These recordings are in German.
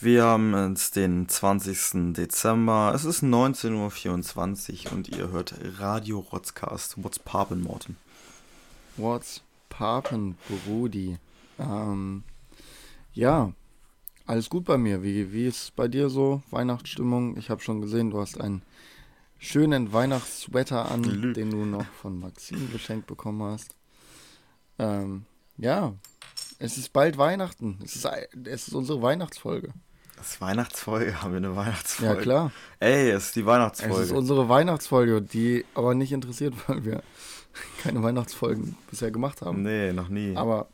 Wir haben jetzt den 20. Dezember. Es ist 19.24 Uhr und ihr hört Radio Rotzcast. What's poppin', Morten? What's poppin', Brudi? Ähm, ja, alles gut bei mir. Wie, wie ist bei dir so? Weihnachtsstimmung? Ich habe schon gesehen, du hast einen schönen Weihnachtssweater an, Lü. den du noch von Maxim geschenkt bekommen hast. Ähm, ja, es ist bald Weihnachten. Es ist, es ist unsere Weihnachtsfolge. Das ist Weihnachtsfolge, haben wir eine Weihnachtsfolge? Ja, klar. Ey, es ist die Weihnachtsfolge. Es ist unsere Weihnachtsfolge, die aber nicht interessiert, weil wir keine Weihnachtsfolgen bisher gemacht haben. Nee, noch nie. Aber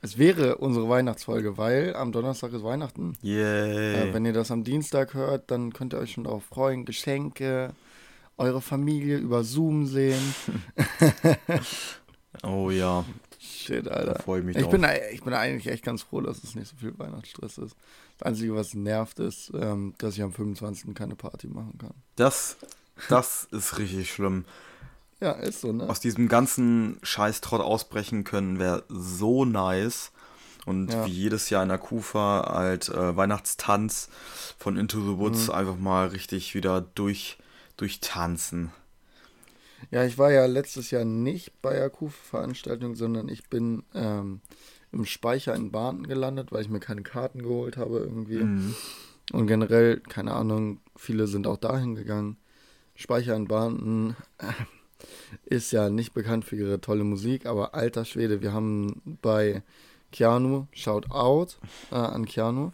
es wäre unsere Weihnachtsfolge, weil am Donnerstag ist Weihnachten. Yay. Äh, wenn ihr das am Dienstag hört, dann könnt ihr euch schon darauf freuen. Geschenke, eure Familie über Zoom sehen. oh ja. Shit, Alter. Da freue ich mich ich bin, ich bin eigentlich echt ganz froh, dass es nicht so viel Weihnachtsstress ist. Das Einzige, was nervt, ist, ähm, dass ich am 25. keine Party machen kann. Das, das ist richtig schlimm. Ja, ist so, ne? Aus diesem ganzen Scheißtrott ausbrechen können wäre so nice. Und ja. wie jedes Jahr in der Kufa halt äh, Weihnachtstanz von Into the Woods mhm. einfach mal richtig wieder durch, durchtanzen. Ja, ich war ja letztes Jahr nicht bei der Kufa-Veranstaltung, sondern ich bin ähm, im Speicher in Barton gelandet, weil ich mir keine Karten geholt habe irgendwie. Mhm. Und generell, keine Ahnung, viele sind auch dahin gegangen. Speicher in Barton äh, ist ja nicht bekannt für ihre tolle Musik, aber alter Schwede, wir haben bei Keanu, Shout Out äh, an Keanu,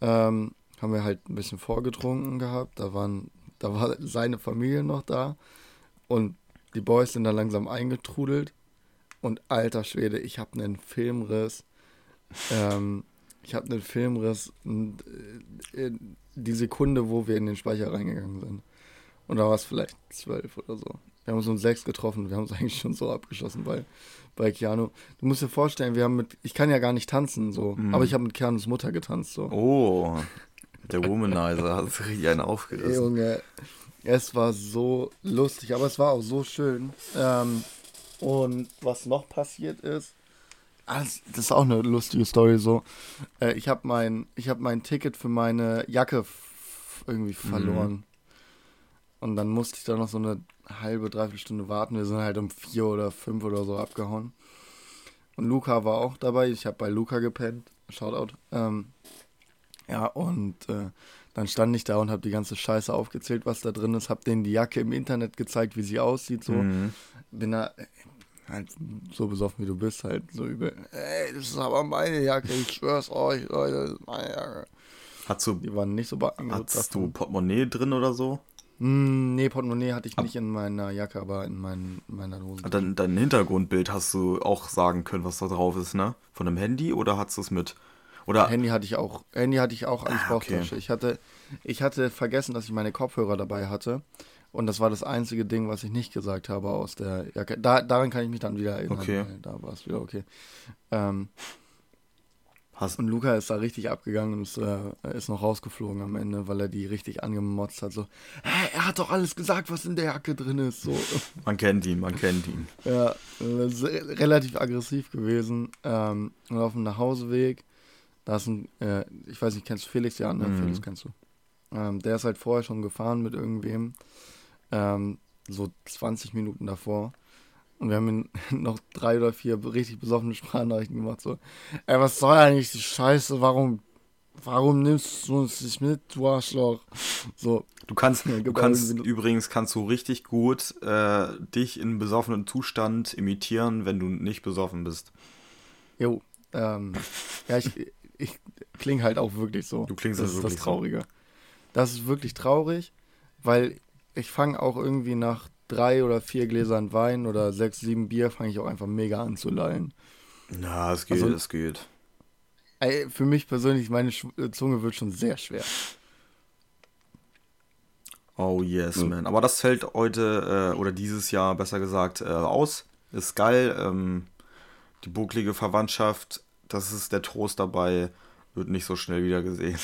ähm, haben wir halt ein bisschen vorgetrunken gehabt. Da waren, da war seine Familie noch da und die Boys sind dann langsam eingetrudelt. Und alter Schwede, ich habe einen Filmriss. Ähm, ich habe einen Filmriss äh, die Sekunde, wo wir in den Speicher reingegangen sind. Und da war es vielleicht zwölf oder so. Wir haben uns um sechs getroffen. Wir haben uns eigentlich schon so abgeschossen bei, bei Keanu. Du musst dir vorstellen, wir haben mit. Ich kann ja gar nicht tanzen, so. Mm. Aber ich habe mit Keanus Mutter getanzt, so. Oh, der Womanizer hat sich richtig einen aufgerissen. Junge, es war so lustig, aber es war auch so schön. Ähm, und was noch passiert ist, ah, das, ist auch eine lustige Story so. Äh, ich habe mein, hab mein Ticket für meine Jacke irgendwie verloren. Mhm. Und dann musste ich da noch so eine halbe, dreiviertel Stunde warten. Wir sind halt um vier oder fünf oder so abgehauen. Und Luca war auch dabei. Ich habe bei Luca gepennt. Shoutout. Ähm, ja, und äh, dann stand ich da und habe die ganze Scheiße aufgezählt, was da drin ist. Habe denen die Jacke im Internet gezeigt, wie sie aussieht. So. Mhm. Bin da halt so besoffen, wie du bist, halt so übel. Ey, das ist aber meine Jacke. Ich schwör's euch, Leute, das ist meine Jacke. Hast du, die waren nicht so Hast du Portemonnaie drin oder so? Mm, nee, Portemonnaie hatte ich Ab nicht in meiner Jacke, aber in, mein, meiner Hose. Dein, dein Hintergrundbild hast du auch sagen können, was da drauf ist, ne? Von einem Handy oder hast du es mit? Oder Handy hatte ich auch. Handy hatte ich auch als ah, Bauchtasche. Okay. Ich hatte, ich hatte vergessen, dass ich meine Kopfhörer dabei hatte. Und das war das einzige Ding, was ich nicht gesagt habe aus der Jacke. Da, daran kann ich mich dann wieder erinnern. Okay. Da war es wieder okay. Ähm, Hast und Luca ist da richtig abgegangen und ist, äh, ist noch rausgeflogen am Ende, weil er die richtig angemotzt hat. So, Hä, er hat doch alles gesagt, was in der Jacke drin ist. So. Man kennt ihn, man kennt ihn. Ja, relativ aggressiv gewesen. Ähm, und auf dem Nachhauseweg, da ist ein, äh, ich weiß nicht, kennst du Felix? Ja, ne? Mhm. Felix kennst du. Ähm, der ist halt vorher schon gefahren mit irgendwem. Ähm, so 20 Minuten davor. Und wir haben noch drei oder vier richtig besoffene Sprachnachrichten gemacht. So, ey, was soll eigentlich die Scheiße? Warum, warum nimmst du uns nicht mit, du Arschloch? So. Du kannst, ja, du kannst übrigens kannst du richtig gut äh, dich in besoffenen Zustand imitieren, wenn du nicht besoffen bist. Jo, ähm, ja, ich, ich klinge halt auch wirklich so. Du klingst das ist das Traurige. So. Das ist wirklich traurig, weil ich fange auch irgendwie nach drei oder vier Gläsern Wein oder sechs, sieben Bier, fange ich auch einfach mega an zu lallen. Na, es geht, also, es geht. Ey, für mich persönlich, meine äh, Zunge wird schon sehr schwer. Oh yes, mhm. man. Aber das fällt heute äh, oder dieses Jahr besser gesagt äh, aus. Ist geil. Ähm, die bucklige Verwandtschaft, das ist der Trost dabei, wird nicht so schnell wieder gesehen.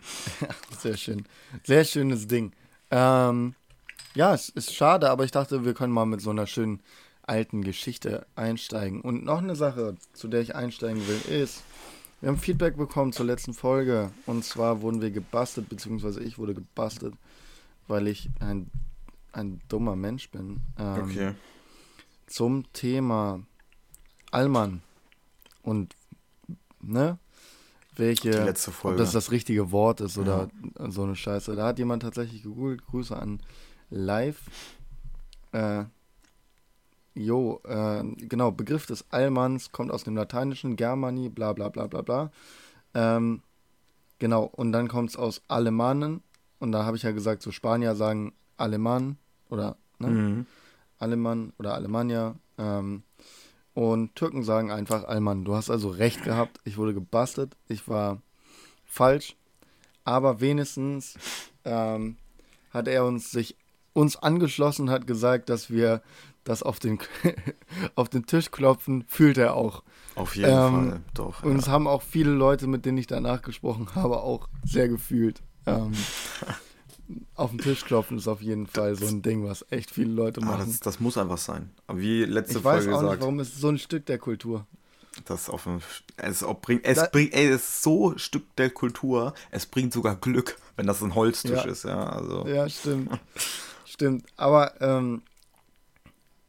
sehr schön. Sehr schönes Ding. Ähm, ja, es ist schade, aber ich dachte, wir können mal mit so einer schönen alten Geschichte einsteigen. Und noch eine Sache, zu der ich einsteigen will, ist, Wir haben Feedback bekommen zur letzten Folge. Und zwar wurden wir gebastelt, beziehungsweise ich wurde gebastelt, weil ich ein, ein dummer Mensch bin. Ähm, okay. Zum Thema Allmann und ne? Welche, Die letzte Folge. ob das das richtige Wort ist oder ja. so eine Scheiße. Da hat jemand tatsächlich gegoogelt. Grüße an Live. Äh, Jo, äh, genau, Begriff des Allmanns kommt aus dem Lateinischen, Germani, bla bla bla bla bla. Ähm, genau, und dann kommt es aus Alemannen. Und da habe ich ja gesagt, so Spanier sagen Alemann oder ne? Mhm. Alemann oder Alemannia. Ähm, und Türken sagen einfach Allmann. Du hast also recht gehabt. Ich wurde gebastelt. Ich war falsch. Aber wenigstens ähm, hat er uns sich uns angeschlossen, hat gesagt, dass wir das auf den, auf den Tisch klopfen, fühlt er auch. Auf jeden ähm, Fall, doch. Und ja. es haben auch viele Leute, mit denen ich danach gesprochen habe, auch sehr gefühlt. Ähm, auf den Tisch klopfen ist auf jeden Fall so ein Ding, was echt viele Leute ah, machen. Das, das, muss einfach sein. Aber wie letzte ich Folge gesagt. Ich weiß auch nicht, warum ist so ein Stück der Kultur. Das auf ein, es bringt, es da, bringt, ey, es ist so Stück der Kultur. Es bringt sogar Glück, wenn das ein Holztisch ja. ist, ja. Also. Ja, stimmt. stimmt. Aber ähm,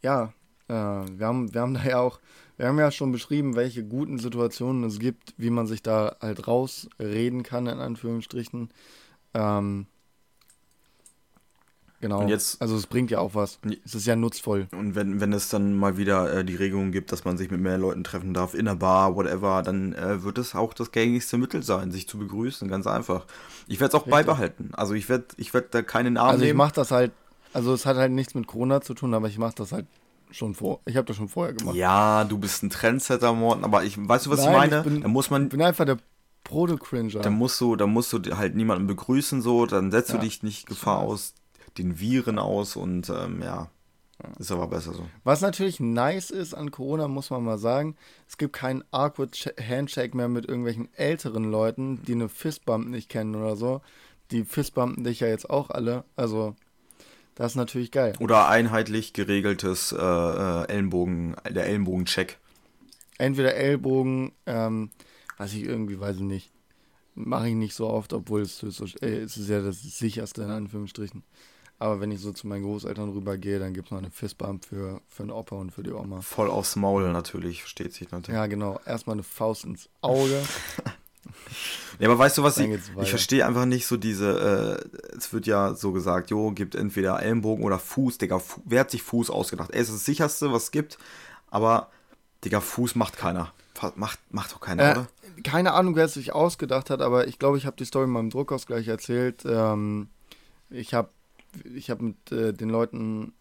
ja, äh, wir, haben, wir haben da ja auch, wir haben ja schon beschrieben, welche guten Situationen es gibt, wie man sich da halt rausreden kann, in Anführungsstrichen. Ähm, genau. Und jetzt, also es bringt ja auch was. Es ist ja nutzvoll. Und wenn, wenn es dann mal wieder äh, die Regelung gibt, dass man sich mit mehr Leuten treffen darf, in der Bar, whatever, dann äh, wird es auch das gängigste Mittel sein, sich zu begrüßen, ganz einfach. Ich werde es auch Richtig. beibehalten. Also ich werde ich werd da keine Namen Also ich mache das halt also es hat halt nichts mit Corona zu tun, aber ich mache das halt schon vor. Ich habe das schon vorher gemacht. Ja, du bist ein Trendsetter, Morten, aber ich weißt du, was Nein, ich meine? Ich bin, da muss man ich bin einfach der Proto-Cringer. Da musst du, da musst du halt niemanden begrüßen so, dann setzt ja, du dich nicht Gefahr aus, den Viren aus und ähm, ja. Ist aber besser so. Was natürlich nice ist an Corona, muss man mal sagen, es gibt keinen awkward Handshake mehr mit irgendwelchen älteren Leuten, die eine Fistbump nicht kennen oder so. Die Fistbumpen dich ja jetzt auch alle. Also das ist natürlich geil. Oder einheitlich geregeltes äh, äh, Ellenbogen, der Ellenbogen-Check. Entweder Ellbogen, ähm, was ich irgendwie, weiß ich nicht, mache ich nicht so oft, obwohl es, so, äh, es ist ja das sicherste in Anführungsstrichen. Aber wenn ich so zu meinen Großeltern rübergehe, dann gibt es noch eine Fistbump für, für den Opa und für die Oma. Voll aufs Maul natürlich, versteht sich natürlich. Ja, genau. Erstmal eine Faust ins Auge. Ja, aber weißt du was, ich, ich verstehe einfach nicht so diese, äh, es wird ja so gesagt, jo, gibt entweder Ellenbogen oder Fuß, Digga, Fu wer hat sich Fuß ausgedacht? Ey, ist das sicherste, was es gibt, aber, Digga, Fuß macht keiner. Macht, macht doch keiner, äh, oder? Keine Ahnung, wer es sich ausgedacht hat, aber ich glaube, ich habe die Story in meinem Druckausgleich erzählt. Ähm, ich habe ich hab mit äh, den Leuten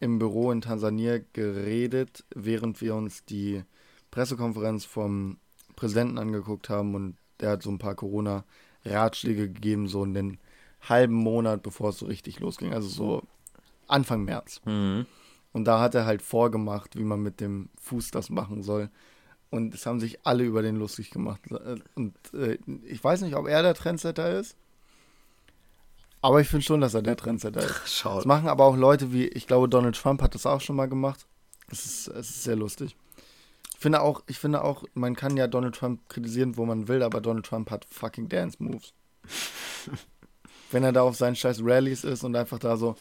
im Büro in Tansania geredet, während wir uns die Pressekonferenz vom Präsidenten angeguckt haben und der hat so ein paar Corona-Ratschläge gegeben, so in den halben Monat, bevor es so richtig losging, also so Anfang März. Mhm. Und da hat er halt vorgemacht, wie man mit dem Fuß das machen soll. Und es haben sich alle über den lustig gemacht. Und äh, ich weiß nicht, ob er der Trendsetter ist. Aber ich finde schon, dass er der Trendsetter ist. Schau. Das machen aber auch Leute wie, ich glaube, Donald Trump hat das auch schon mal gemacht. Es ist, es ist sehr lustig finde auch, ich finde auch, man kann ja Donald Trump kritisieren, wo man will, aber Donald Trump hat fucking Dance Moves. Wenn er da auf seinen scheiß Rallies ist und einfach da so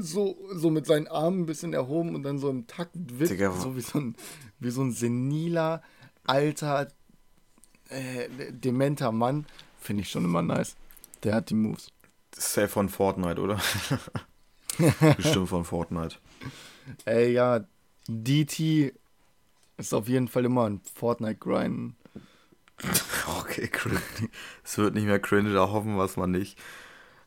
so, so mit seinen Armen ein bisschen erhoben und dann so im Takt wippt, so wie so ein, wie so ein seniler, alter, äh, dementer Mann, finde ich schon immer nice. Der hat die Moves. Safe von Fortnite, oder? Bestimmt von Fortnite. Ey, ja, DT ist auf jeden Fall immer ein Fortnite-Grind. Okay, cringe. Es wird nicht mehr cringe, da hoffen wir es mal nicht.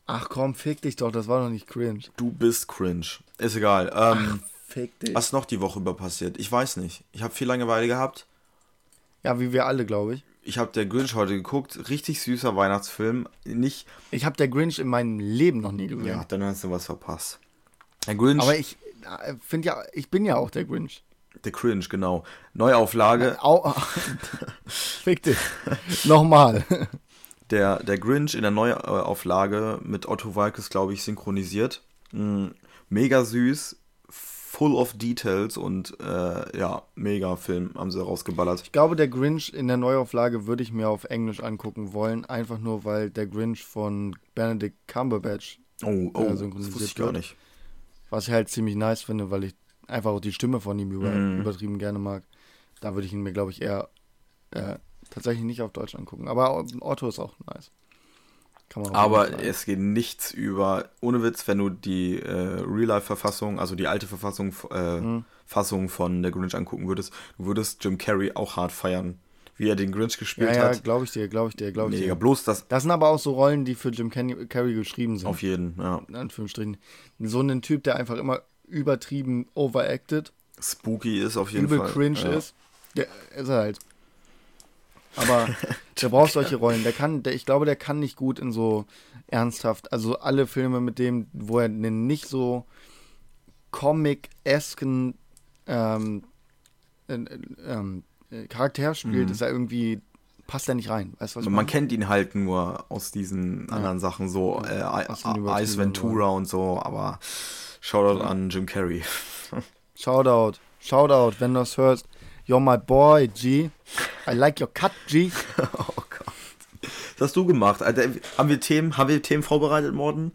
Ach komm, fick dich doch, das war doch nicht cringe. Du bist cringe. Ist egal. Ähm, Ach, fick dich. Was noch die Woche über passiert? Ich weiß nicht. Ich habe viel Langeweile gehabt. Ja, wie wir alle, glaube ich. Ich habe der Grinch heute geguckt. Richtig süßer Weihnachtsfilm. Nicht. Ich habe der Grinch in meinem Leben noch nie gesehen. Ja, dann hast du was verpasst. Der Grinch. Aber ich finde ja, ich bin ja auch der Grinch. The Cringe, genau. Neuauflage. Au, fick dich. Nochmal. Der, der Grinch in der Neuauflage mit Otto Walkes, glaube ich, synchronisiert. Mm, mega süß. Full of details und äh, ja, mega Film haben sie rausgeballert. Ich glaube, der Grinch in der Neuauflage würde ich mir auf Englisch angucken wollen, einfach nur weil der Grinch von Benedict Cumberbatch oh, oh, äh, synchronisiert das ich gar nicht. Was ich halt ziemlich nice finde, weil ich einfach auch die Stimme von ihm über, mm. übertrieben gerne mag. Da würde ich ihn mir, glaube ich, eher äh, tatsächlich nicht auf Deutsch angucken. Aber Otto ist auch nice. Aber es geht nichts über, ohne Witz, wenn du die äh, Real-Life-Verfassung, also die alte Verfassung, äh, mhm. Fassung von der Grinch angucken würdest, du würdest Jim Carrey auch hart feiern. Wie er den Grinch gespielt ja, ja, hat. Ja, glaube ich dir, glaube ich dir, glaube ich Mega. dir. bloß das. Das sind aber auch so Rollen, die für Jim Carrey geschrieben sind. Auf jeden, ja. In Anführungsstrichen. So ein Typ, der einfach immer übertrieben overacted. Spooky ist auf jeden übel Fall. cringe ja. ist. Der ist er halt. Aber der braucht solche Rollen. Der kann, der, ich glaube, der kann nicht gut in so ernsthaft. Also alle Filme mit dem, wo er einen nicht so comic-esken ähm, äh, ähm, Charakter spielt, mhm. ist er irgendwie passt er nicht rein. Weißt, was man meine? kennt ihn halt nur aus diesen ja. anderen Sachen, so äh, Ice Ventura und so, aber Shoutout ja. an Jim Carrey. Shoutout, Shoutout, wenn du das hörst. You're my boy, G. I like your cut, G. oh Gott. Was hast du gemacht? Alter, haben wir Themen, haben wir Themen vorbereitet, Morden?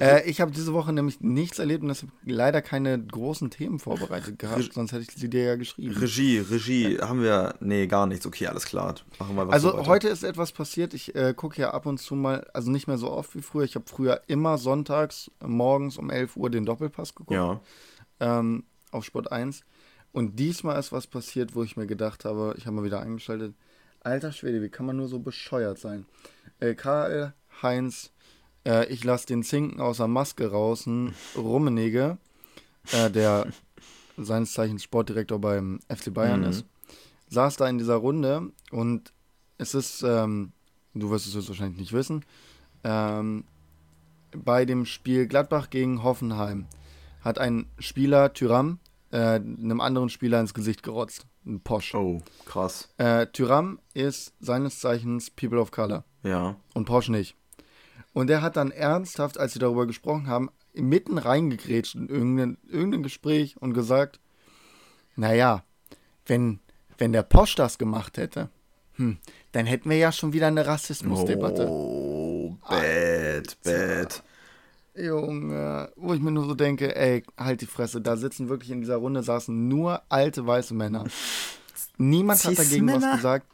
Äh, ich habe diese Woche nämlich nichts erlebt und deshalb leider keine großen Themen vorbereitet gehabt, Re sonst hätte ich sie dir ja geschrieben. Regie, Regie, ja. haben wir, nee, gar nichts. Okay, alles klar. Machen wir was Also heute. heute ist etwas passiert. Ich äh, gucke ja ab und zu mal, also nicht mehr so oft wie früher. Ich habe früher immer sonntags morgens um 11 Uhr den Doppelpass geguckt. Ja. Ähm, auf Sport 1. Und diesmal ist was passiert, wo ich mir gedacht habe, ich habe mal wieder eingeschaltet, alter Schwede, wie kann man nur so bescheuert sein? Äh, Karl Heinz, äh, ich lasse den Zinken aus der Maske raus, Rummenigge, äh, der seines Zeichens Sportdirektor beim FC Bayern mhm. ist, saß da in dieser Runde und es ist, ähm, du wirst es jetzt wahrscheinlich nicht wissen, ähm, bei dem Spiel Gladbach gegen Hoffenheim hat ein Spieler, Tyram, äh, einem anderen Spieler ins Gesicht gerotzt. Ein Posch. Oh, krass. Äh, Tyram ist seines Zeichens People of Color. Ja. Und Posch nicht. Und der hat dann ernsthaft, als sie darüber gesprochen haben, mitten reingegrätscht in irgendein, irgendein Gespräch und gesagt, naja, wenn, wenn der Posch das gemacht hätte, hm, dann hätten wir ja schon wieder eine Rassismusdebatte. Oh, bad, bad. Junge, wo ich mir nur so denke, ey, halt die Fresse, da sitzen wirklich in dieser Runde saßen nur alte weiße Männer. Niemand hat dagegen was gesagt.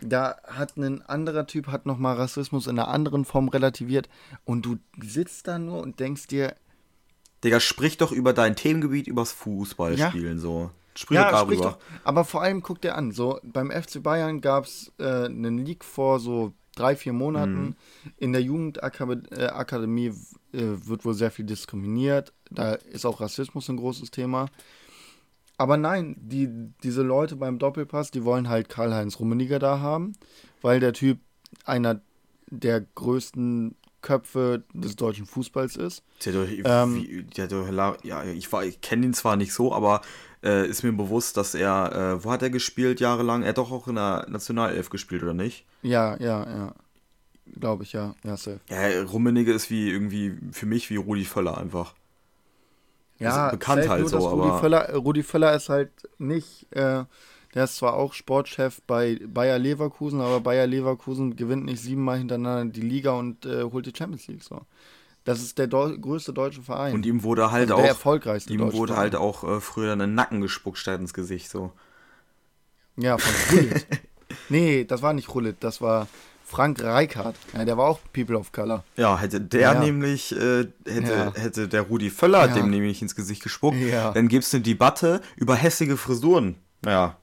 Da hat ein anderer Typ hat nochmal Rassismus in einer anderen Form relativiert und du sitzt da nur und denkst dir, Digga, sprich doch über dein Themengebiet, übers Fußballspielen ja. so. Sprich ja, darüber. Sprich doch, aber vor allem guck dir an, so beim FC Bayern gab es äh, einen Leak vor so drei, vier Monaten. Mhm. In der Jugendakademie äh, äh, wird wohl sehr viel diskriminiert. Da ist auch Rassismus ein großes Thema. Aber nein, die, diese Leute beim Doppelpass, die wollen halt Karl-Heinz Rummeniger da haben, weil der Typ einer der größten Köpfe des deutschen Fußballs ist. Der, ähm, der, der, ja, ich, ich kenne ihn zwar nicht so, aber äh, ist mir bewusst, dass er, äh, wo hat er gespielt jahrelang? Er hat doch auch in der Nationalelf gespielt, oder nicht? Ja, ja, ja. Glaube ich, ja. Ja, safe. Ja, Rummenigge ist wie irgendwie für mich wie Rudi Völler einfach. Ja, bekannt halt so, Rudi aber. Völler, Rudi Völler ist halt nicht, äh, der ist zwar auch Sportchef bei Bayer Leverkusen, aber Bayer Leverkusen gewinnt nicht siebenmal hintereinander die Liga und äh, holt die Champions League so. Das ist der Deu größte deutsche Verein. Und ihm wurde halt also auch. Der erfolgreichste Ihm wurde Verein. halt auch äh, früher einen Nacken gespuckt statt ins Gesicht, so. Ja, von Rullit. nee, das war nicht Rullit, das war Frank Reichardt. Ja, der war auch People of Color. Ja, hätte der ja. nämlich, äh, hätte, ja. hätte der Rudi Völler dem nämlich ins Gesicht gespuckt, dann gibt es eine Debatte über hässliche Frisuren. Ja.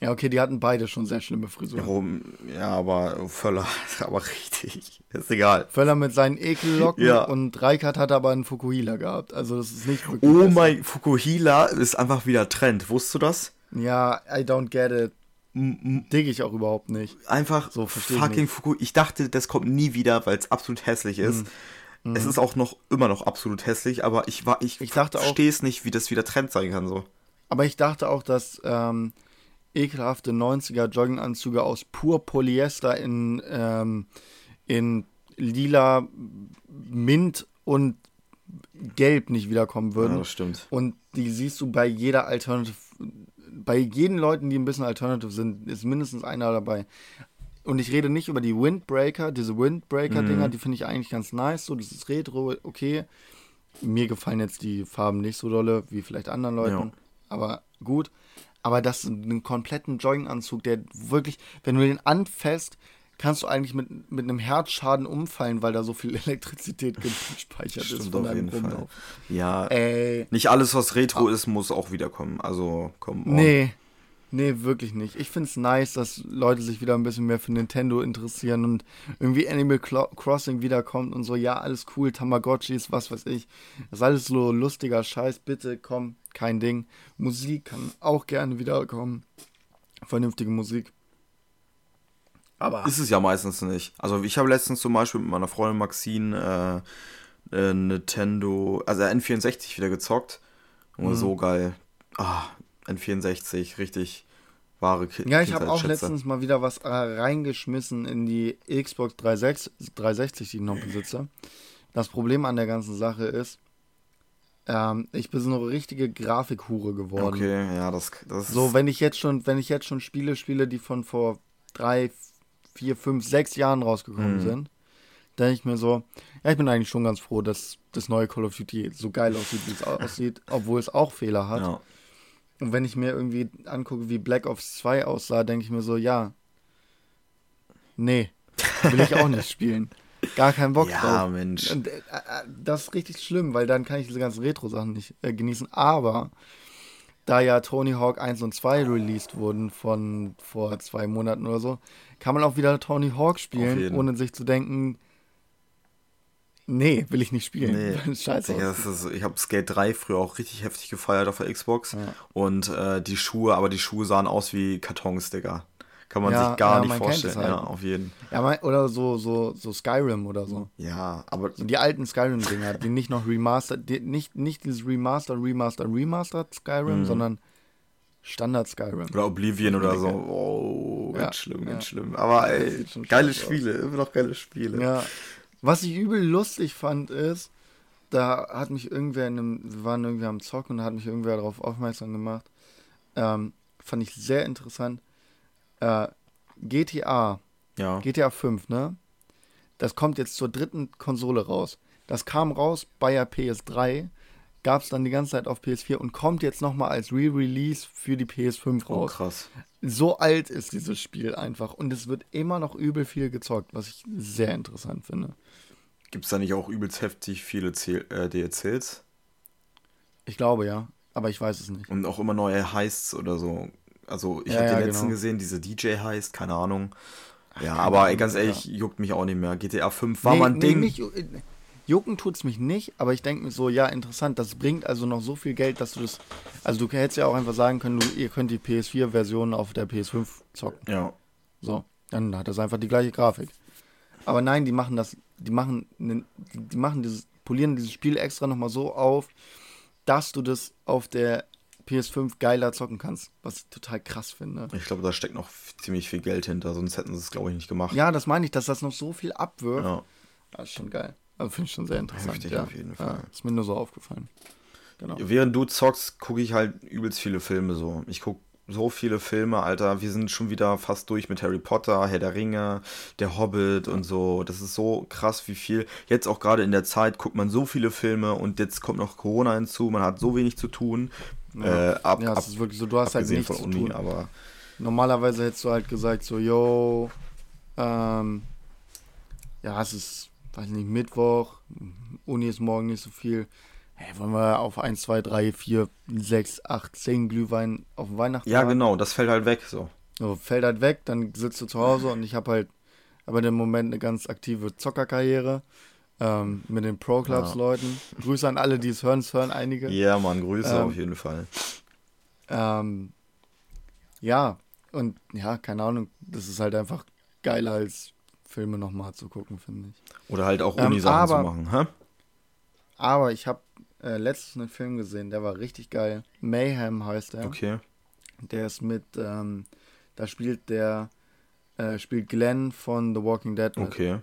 Ja, okay, die hatten beide schon sehr schlimme Frisuren. Ja, aber Völler ist aber richtig. Ist egal. Völler mit seinen Ekellocken ja. und Reikert hat aber einen Fukuhila gehabt. Also das ist nicht wirklich. Oh mein, Fukuhila ist einfach wieder Trend. Wusstest du das? Ja, I don't get it. Digge ich auch überhaupt nicht. Einfach so fucking Fuku. Ich dachte, das kommt nie wieder, weil es absolut hässlich ist. Mhm. Es ist auch noch immer noch absolut hässlich, aber ich war ich, ich verstehe es nicht, wie das wieder Trend sein kann so. Aber ich dachte auch, dass ähm, ekelhafte 90er Jogginganzüge aus pur Polyester in, ähm, in lila, Mint und gelb nicht wiederkommen würden. Ja, das stimmt. Und die siehst du bei jeder Alternative, bei jeden Leuten, die ein bisschen Alternative sind, ist mindestens einer dabei. Und ich rede nicht über die Windbreaker, diese Windbreaker-Dinger, mhm. die finde ich eigentlich ganz nice. So, das ist Retro, okay. Mir gefallen jetzt die Farben nicht so dolle wie vielleicht anderen Leuten, ja. aber gut. Aber das ist ein kompletten Jogginganzug, der wirklich, wenn du den anfasst, kannst du eigentlich mit, mit einem Herzschaden umfallen, weil da so viel Elektrizität gespeichert Stimmt ist von auf jeden Rumlauf. Fall. Ja, Ey. nicht alles, was Retro ah. ist, muss auch wiederkommen. Also, komm. Nee, nee, wirklich nicht. Ich finde es nice, dass Leute sich wieder ein bisschen mehr für Nintendo interessieren und irgendwie Animal Crossing wiederkommt und so. Ja, alles cool, Tamagotchis, was weiß ich. Das ist alles so lustiger Scheiß. Bitte komm, kein Ding. Musik kann auch gerne wiederkommen. Vernünftige Musik. Aber ist es ja meistens nicht. Also ich habe letztens zum Beispiel mit meiner Freundin Maxine äh, äh, Nintendo, also N64 wieder gezockt. Und mhm. so geil. Ah, N64, richtig wahre Ki Ja, ich habe auch letztens mal wieder was äh, reingeschmissen in die Xbox 360, 360, die ich noch besitze. Das Problem an der ganzen Sache ist, ähm, ich bin so eine richtige Grafikhure geworden. Okay, ja, das, das So, wenn ich jetzt schon, wenn ich jetzt schon Spiele spiele, die von vor drei, vier, fünf, sechs Jahren rausgekommen mhm. sind, denke ich mir so, ja, ich bin eigentlich schon ganz froh, dass das neue Call of Duty so geil aussieht, wie es aussieht, obwohl es auch Fehler hat. Ja. Und wenn ich mir irgendwie angucke, wie Black Ops 2 aussah, denke ich mir so, ja, nee, will ich auch nicht spielen. Gar keinen Bock ja, drauf. Ja, Mensch. Und, äh, äh, das ist richtig schlimm, weil dann kann ich diese ganzen Retro-Sachen nicht äh, genießen. Aber da ja Tony Hawk 1 und 2 released wurden von vor zwei Monaten oder so, kann man auch wieder Tony Hawk spielen, ohne sich zu denken, nee, will ich nicht spielen. Nee. Scheiße. Ist, ich habe Skate 3 früher auch richtig heftig gefeiert auf der Xbox. Ja. Und äh, die Schuhe, aber die Schuhe sahen aus wie Kartons, Digga. Kann man ja, sich gar ja, nicht vorstellen. Halt. Ja, auf jeden. Ja, mein, oder so, so, so Skyrim oder so. Ja, aber. So die alten Skyrim-Dinger, die nicht noch remastered, die, nicht, nicht dieses Remaster, Remaster, Remastered Skyrim, mhm. sondern Standard Skyrim. Oder Oblivion oder so. Oh, ganz schlimm, ganz schlimm. Aber ey, geile Spiele, immer noch geile Spiele. Ja. Was ich übel lustig fand, ist, da hat mich irgendwer in einem, wir waren irgendwie am Zocken und da hat mich irgendwer darauf aufmerksam gemacht. Ähm, fand ich sehr interessant. Äh, GTA. Ja. GTA 5, ne? Das kommt jetzt zur dritten Konsole raus. Das kam raus bei der PS3 gab es dann die ganze Zeit auf PS4 und kommt jetzt nochmal als Re-Release für die PS5 raus. Oh, krass. So alt ist dieses Spiel einfach und es wird immer noch übel viel gezockt, was ich sehr interessant finde. Gibt es da nicht auch übelst heftig viele C äh, DLCs? Ich glaube ja, aber ich weiß es nicht. Und auch immer neue Heists oder so. Also ich ja, habe ja, den letzten genau. gesehen, diese DJ-Heist, keine Ahnung. Ja, Ach, aber Ahnung, ganz ehrlich, ja. juckt mich auch nicht mehr. GTA 5 war nee, mein nee, Ding. Nicht, Jucken tut es mich nicht, aber ich denke mir so, ja, interessant, das bringt also noch so viel Geld, dass du das. Also du hättest ja auch einfach sagen können, du, ihr könnt die PS4-Version auf der PS5 zocken. Ja. So, dann hat das einfach die gleiche Grafik. Aber nein, die machen das, die machen, die machen dieses, polieren dieses Spiel extra nochmal so auf, dass du das auf der PS5 geiler zocken kannst, was ich total krass finde. Ich glaube, da steckt noch ziemlich viel Geld hinter, sonst hätten sie es, glaube ich, nicht gemacht. Ja, das meine ich, dass das noch so viel abwirft. Ja. Das ist schon geil. Also finde ich schon sehr interessant. Heftig ja. auf jeden Fall. Ja, ist mir nur so aufgefallen. Genau. Während du zockst, gucke ich halt übelst viele Filme so. Ich gucke so viele Filme, Alter. Wir sind schon wieder fast durch mit Harry Potter, Herr der Ringe, Der Hobbit und so. Das ist so krass, wie viel. Jetzt auch gerade in der Zeit guckt man so viele Filme und jetzt kommt noch Corona hinzu. Man hat so wenig zu tun. Ja, äh, ab, ja das ab, ist wirklich so. Du hast halt nichts von Uni, zu tun. Aber Normalerweise hättest du halt gesagt so, yo, ähm, ja, es ist weiß nicht, Mittwoch, Uni ist morgen nicht so viel. Hey, wollen wir auf 1, 2, 3, 4, 6, 8, 10 Glühwein auf Weihnachten? Ja, genau, das fällt halt weg so. So, fällt halt weg, dann sitzt du zu Hause und ich habe halt aber im Moment eine ganz aktive Zockerkarriere ähm, mit den Pro Clubs Leuten. Ja. Grüße an alle, die es hören, es hören einige. Ja, Mann, Grüße ähm, auf jeden Fall. Ähm, ja, und ja, keine Ahnung, das ist halt einfach geiler als Filme nochmal zu gucken, finde ich. Oder halt auch Uni-Sachen ähm, zu machen, hä? Aber ich habe äh, letztens einen Film gesehen, der war richtig geil. Mayhem heißt er. Okay. Der ist mit, ähm, da spielt der, äh, spielt Glenn von The Walking Dead mit. Okay.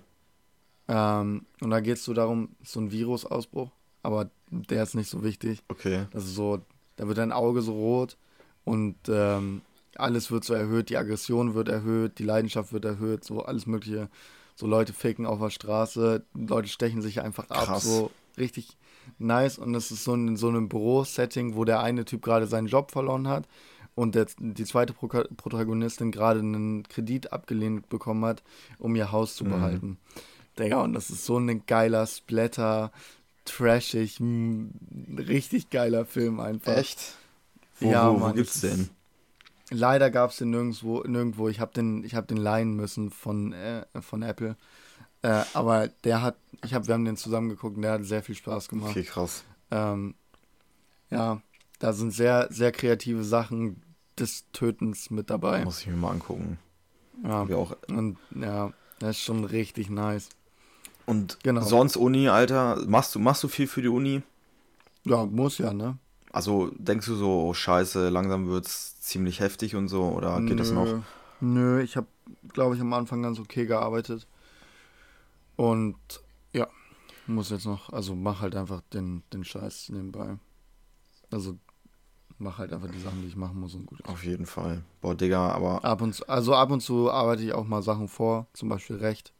Ähm, und da geht es so darum, so ein Virusausbruch. aber der ist nicht so wichtig. Okay. Das ist so, da wird dein Auge so rot und ähm, alles wird so erhöht, die Aggression wird erhöht, die Leidenschaft wird erhöht, so alles mögliche. So Leute ficken auf der Straße, Leute stechen sich einfach ab, Krass. so richtig nice. Und das ist so in so einem Büro-Setting, wo der eine Typ gerade seinen Job verloren hat und der, die zweite Pro Protagonistin gerade einen Kredit abgelehnt bekommen hat, um ihr Haus zu Mhm. behalten. Digga, und das ist so ein geiler Splatter, trashig, richtig geiler Film einfach. Echt? Wo, Ja, wo, wo Mann, gibt's es den? ist- Leider gab es den nirgendwo, nirgendwo. Ich habe den, ich habe den leihen müssen von, äh, von Apple. Äh, aber der hat, ich habe, wir haben den zusammen geguckt und der hat sehr viel Spaß gemacht. Okay, krass. Ähm, ja, da sind sehr, sehr kreative Sachen des Tötens mit dabei. Muss ich mir mal angucken. Ja. Hab ich auch. Und ja, das ist schon richtig nice. Und Genau. sonst Uni, Alter, machst du, machst du viel für die Uni? Ja, muss ja, ne? Also denkst du so, oh scheiße, langsam wird's ziemlich heftig und so, oder geht das noch? Nö. Nö, ich habe, glaube ich, am Anfang ganz okay gearbeitet. Und ja, muss jetzt noch, also mach halt einfach den, den Scheiß nebenbei. Also mach halt einfach die Sachen, die ich machen muss und gut. Auf jeden Fall. Boah, Digga, aber Ab und zu, also ab und zu arbeite ich auch mal Sachen vor, zum Beispiel Recht.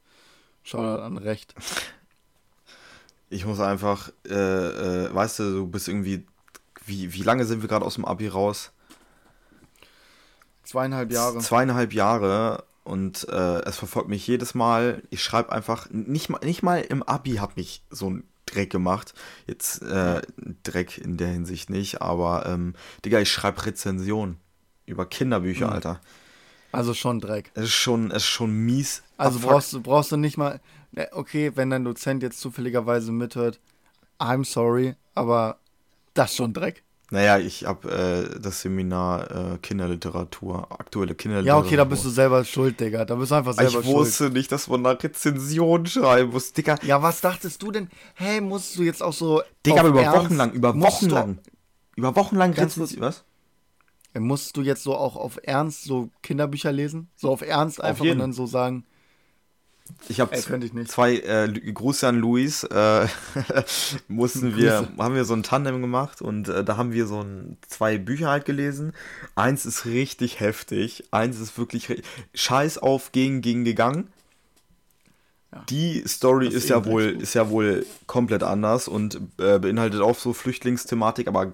Schau an Recht. ich muss einfach, äh, äh, weißt du, du bist irgendwie, wie, wie lange sind wir gerade aus dem Abi raus? Zweieinhalb Jahre. Zweieinhalb Jahre und äh, es verfolgt mich jedes Mal. Ich schreibe einfach, nicht mal, nicht mal im Abi hat mich so ein Dreck gemacht. Jetzt äh, Dreck in der Hinsicht nicht, aber ähm, Digga, ich schreibe Rezensionen über Kinderbücher, Mhm. Alter. Also schon Dreck. Es ist schon, es ist schon mies. Also Abfuck. brauchst du, brauchst du nicht mal. ne, Okay, wenn dein Dozent jetzt zufälligerweise mithört, I'm sorry, aber das ist schon Dreck. Naja, ich habe äh, das Seminar äh, Kinderliteratur, aktuelle Ja, Kinderliteratur. okay, da bist du selber schuld, Digga. Da bist du einfach selber Ich schuld. wusste nicht, dass man eine Rezension schreiben muss. Digga, Ja, was dachtest du denn? Hey, musst du jetzt auch so. Digga, auf aber über Ernst- Wochen lang, über musst Wochen du- lang. Über Wochen lang Rezension. Was? Musst du jetzt so auch auf Ernst so Kinderbücher lesen? So auf Ernst einfach jeden. und dann so sagen, Ich habe zwei äh, Grüße an Luis. Äh, mussten wir, haben wir so ein Tandem gemacht und äh, da haben wir so ein, zwei Bücher halt gelesen. Eins ist richtig heftig, eins ist wirklich Scheiß auf gegen gegen gegangen. Ja. Die Story Das ist, ist ja wohl gut. ist ja wohl komplett anders und äh, beinhaltet auch so Flüchtlingsthematik, aber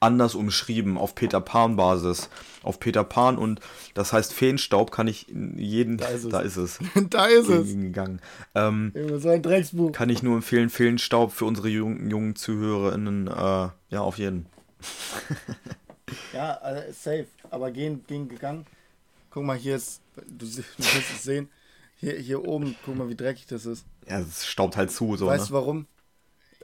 anders umschrieben auf Peter Pan Basis, auf Peter Pan und das heißt Feenstaub kann ich jeden Da ist es. da ist es da ist es. gegangen. Ähm, So ein Drecksbuch. kann ich nur empfehlen, Feenstaub für unsere jungen, jungen ZuhörerInnen, äh, ja, auf jeden. Ja, also safe. Aber gehen, gehen gegangen. Guck mal, hier ist. Du, du wirst es sehen. Hier, hier oben, guck mal, wie dreckig das ist. Ja, es staubt halt zu, so, weißt du ne? warum?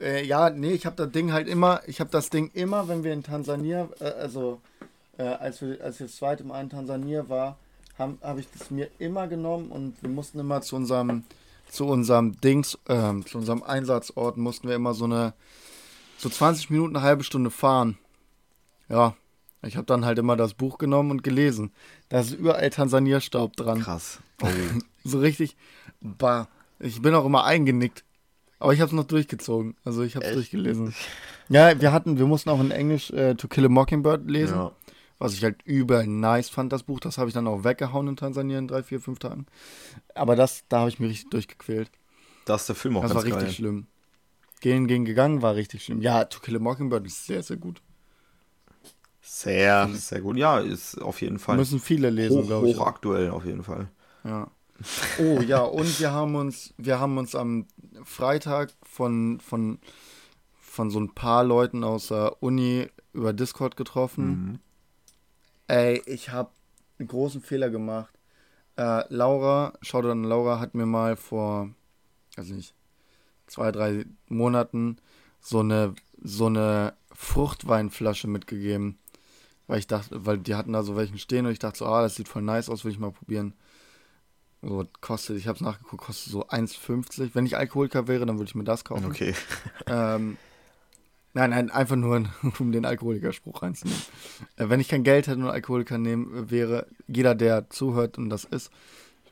Äh, ja, nee, ich habe das Ding halt immer, ich habe das Ding immer, wenn wir in Tansania, äh, also äh, als wir als wir das zweite Mal in Tansania war, habe hab ich das mir immer genommen und wir mussten immer zu unserem zu unserem Dings, ähm, zu unserem Einsatzort mussten wir immer so eine so 20 Minuten, eine halbe Stunde fahren. Ja, ich habe dann halt immer das Buch genommen und gelesen. Da ist überall Tansania-Staub dran. Krass. Oh. So richtig, bah. Ich bin auch immer eingenickt. Aber ich habe es noch durchgezogen. Also ich habe es durchgelesen. Ja, wir hatten, wir mussten auch in Englisch äh, To Kill a Mockingbird lesen. ja. Was ich halt übel nice fand, das Buch. Das habe ich dann auch weggehauen in Tansania in drei, vier, fünf Tagen. Aber das, da habe ich mich richtig durchgequält. Da ist der Film auch Das war ganz richtig geil. schlimm. Gehen, gehen, gegangen war richtig schlimm. Ja, To Kill a Mockingbird ist sehr, sehr gut. Sehr, sehr gut. Ja, ist auf jeden Fall Müssen viele lesen, hoch, glaube ich. hochaktuell, auf jeden Fall. Ja. Oh ja, und wir haben uns, wir haben uns am Freitag von, von, von so ein paar Leuten aus der Uni über Discord getroffen. Mhm. Ey, ich habe einen großen Fehler gemacht. Äh, Laura, schaut an Laura, hat mir mal vor, weiß nicht, zwei, drei Monaten so eine, so eine Fruchtweinflasche mitgegeben. Weil ich dachte, weil die hatten da so welchen stehen und ich dachte so, ah, das sieht voll nice aus, will ich mal probieren. So, kostet, ich hab's nachgeguckt, kostet so 1,50. Wenn ich Alkoholiker wäre, dann würde ich mir das kaufen. Okay. Ähm, nein, nein, einfach nur, um den Alkoholikerspruch reinzunehmen. Äh, wenn ich kein Geld hätte und Alkoholiker nehmen wäre, jeder, der zuhört und das ist,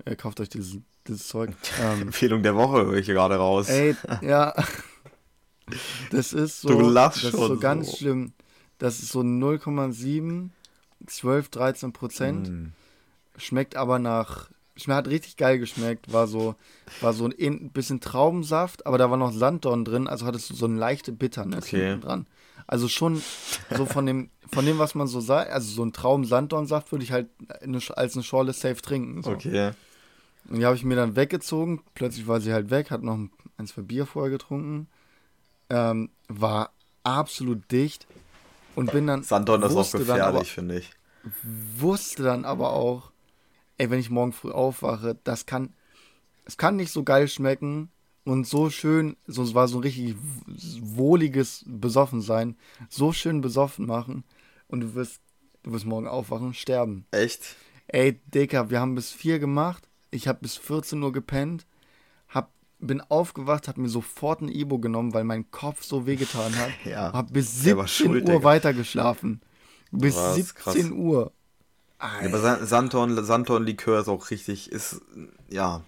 äh, kauft euch dieses, dieses Zeug. Ähm, Empfehlung der Woche höre ich hier gerade raus. ey, ja. Das ist so, du lachst das ist so ganz so. schlimm. Das ist so 0,7, 12, 13 Prozent. Mm. Schmeckt aber nach, hat richtig geil geschmeckt. War so, war so ein bisschen Traubensaft, aber da war noch Sanddorn drin, also hattest du so eine leichte Bitterness okay. dran. Also schon so von dem, von dem, was man so sagt, also so ein Traum-Sanddornsaft würde ich halt eine, als eine Schorle safe trinken. So. Okay. Und die habe ich mir dann weggezogen. Plötzlich war sie halt weg, hat noch ein, zwei Bier vorher getrunken. Ähm, war absolut dicht. Und bin dann. Sanddorn ist auch gefährlich, finde ich. Wusste dann aber auch, ey, wenn ich morgen früh aufwache, das kann. Es kann nicht so geil schmecken, und so schön, so es war so ein richtig wohliges Besoffensein, so schön besoffen machen und du wirst, du wirst morgen aufwachen und sterben. Echt? Ey, Dicker, wir haben bis vier gemacht, ich habe bis 14 Uhr gepennt, hab, bin aufgewacht, hab mir sofort ein Ibo genommen, weil mein Kopf so wehgetan hat. ja. Hab bis 17 schuld, Uhr weitergeschlafen. Bis Was, 17 krass. Uhr. Ja, aber Santon, Santon Likör ist auch richtig, ist, ja,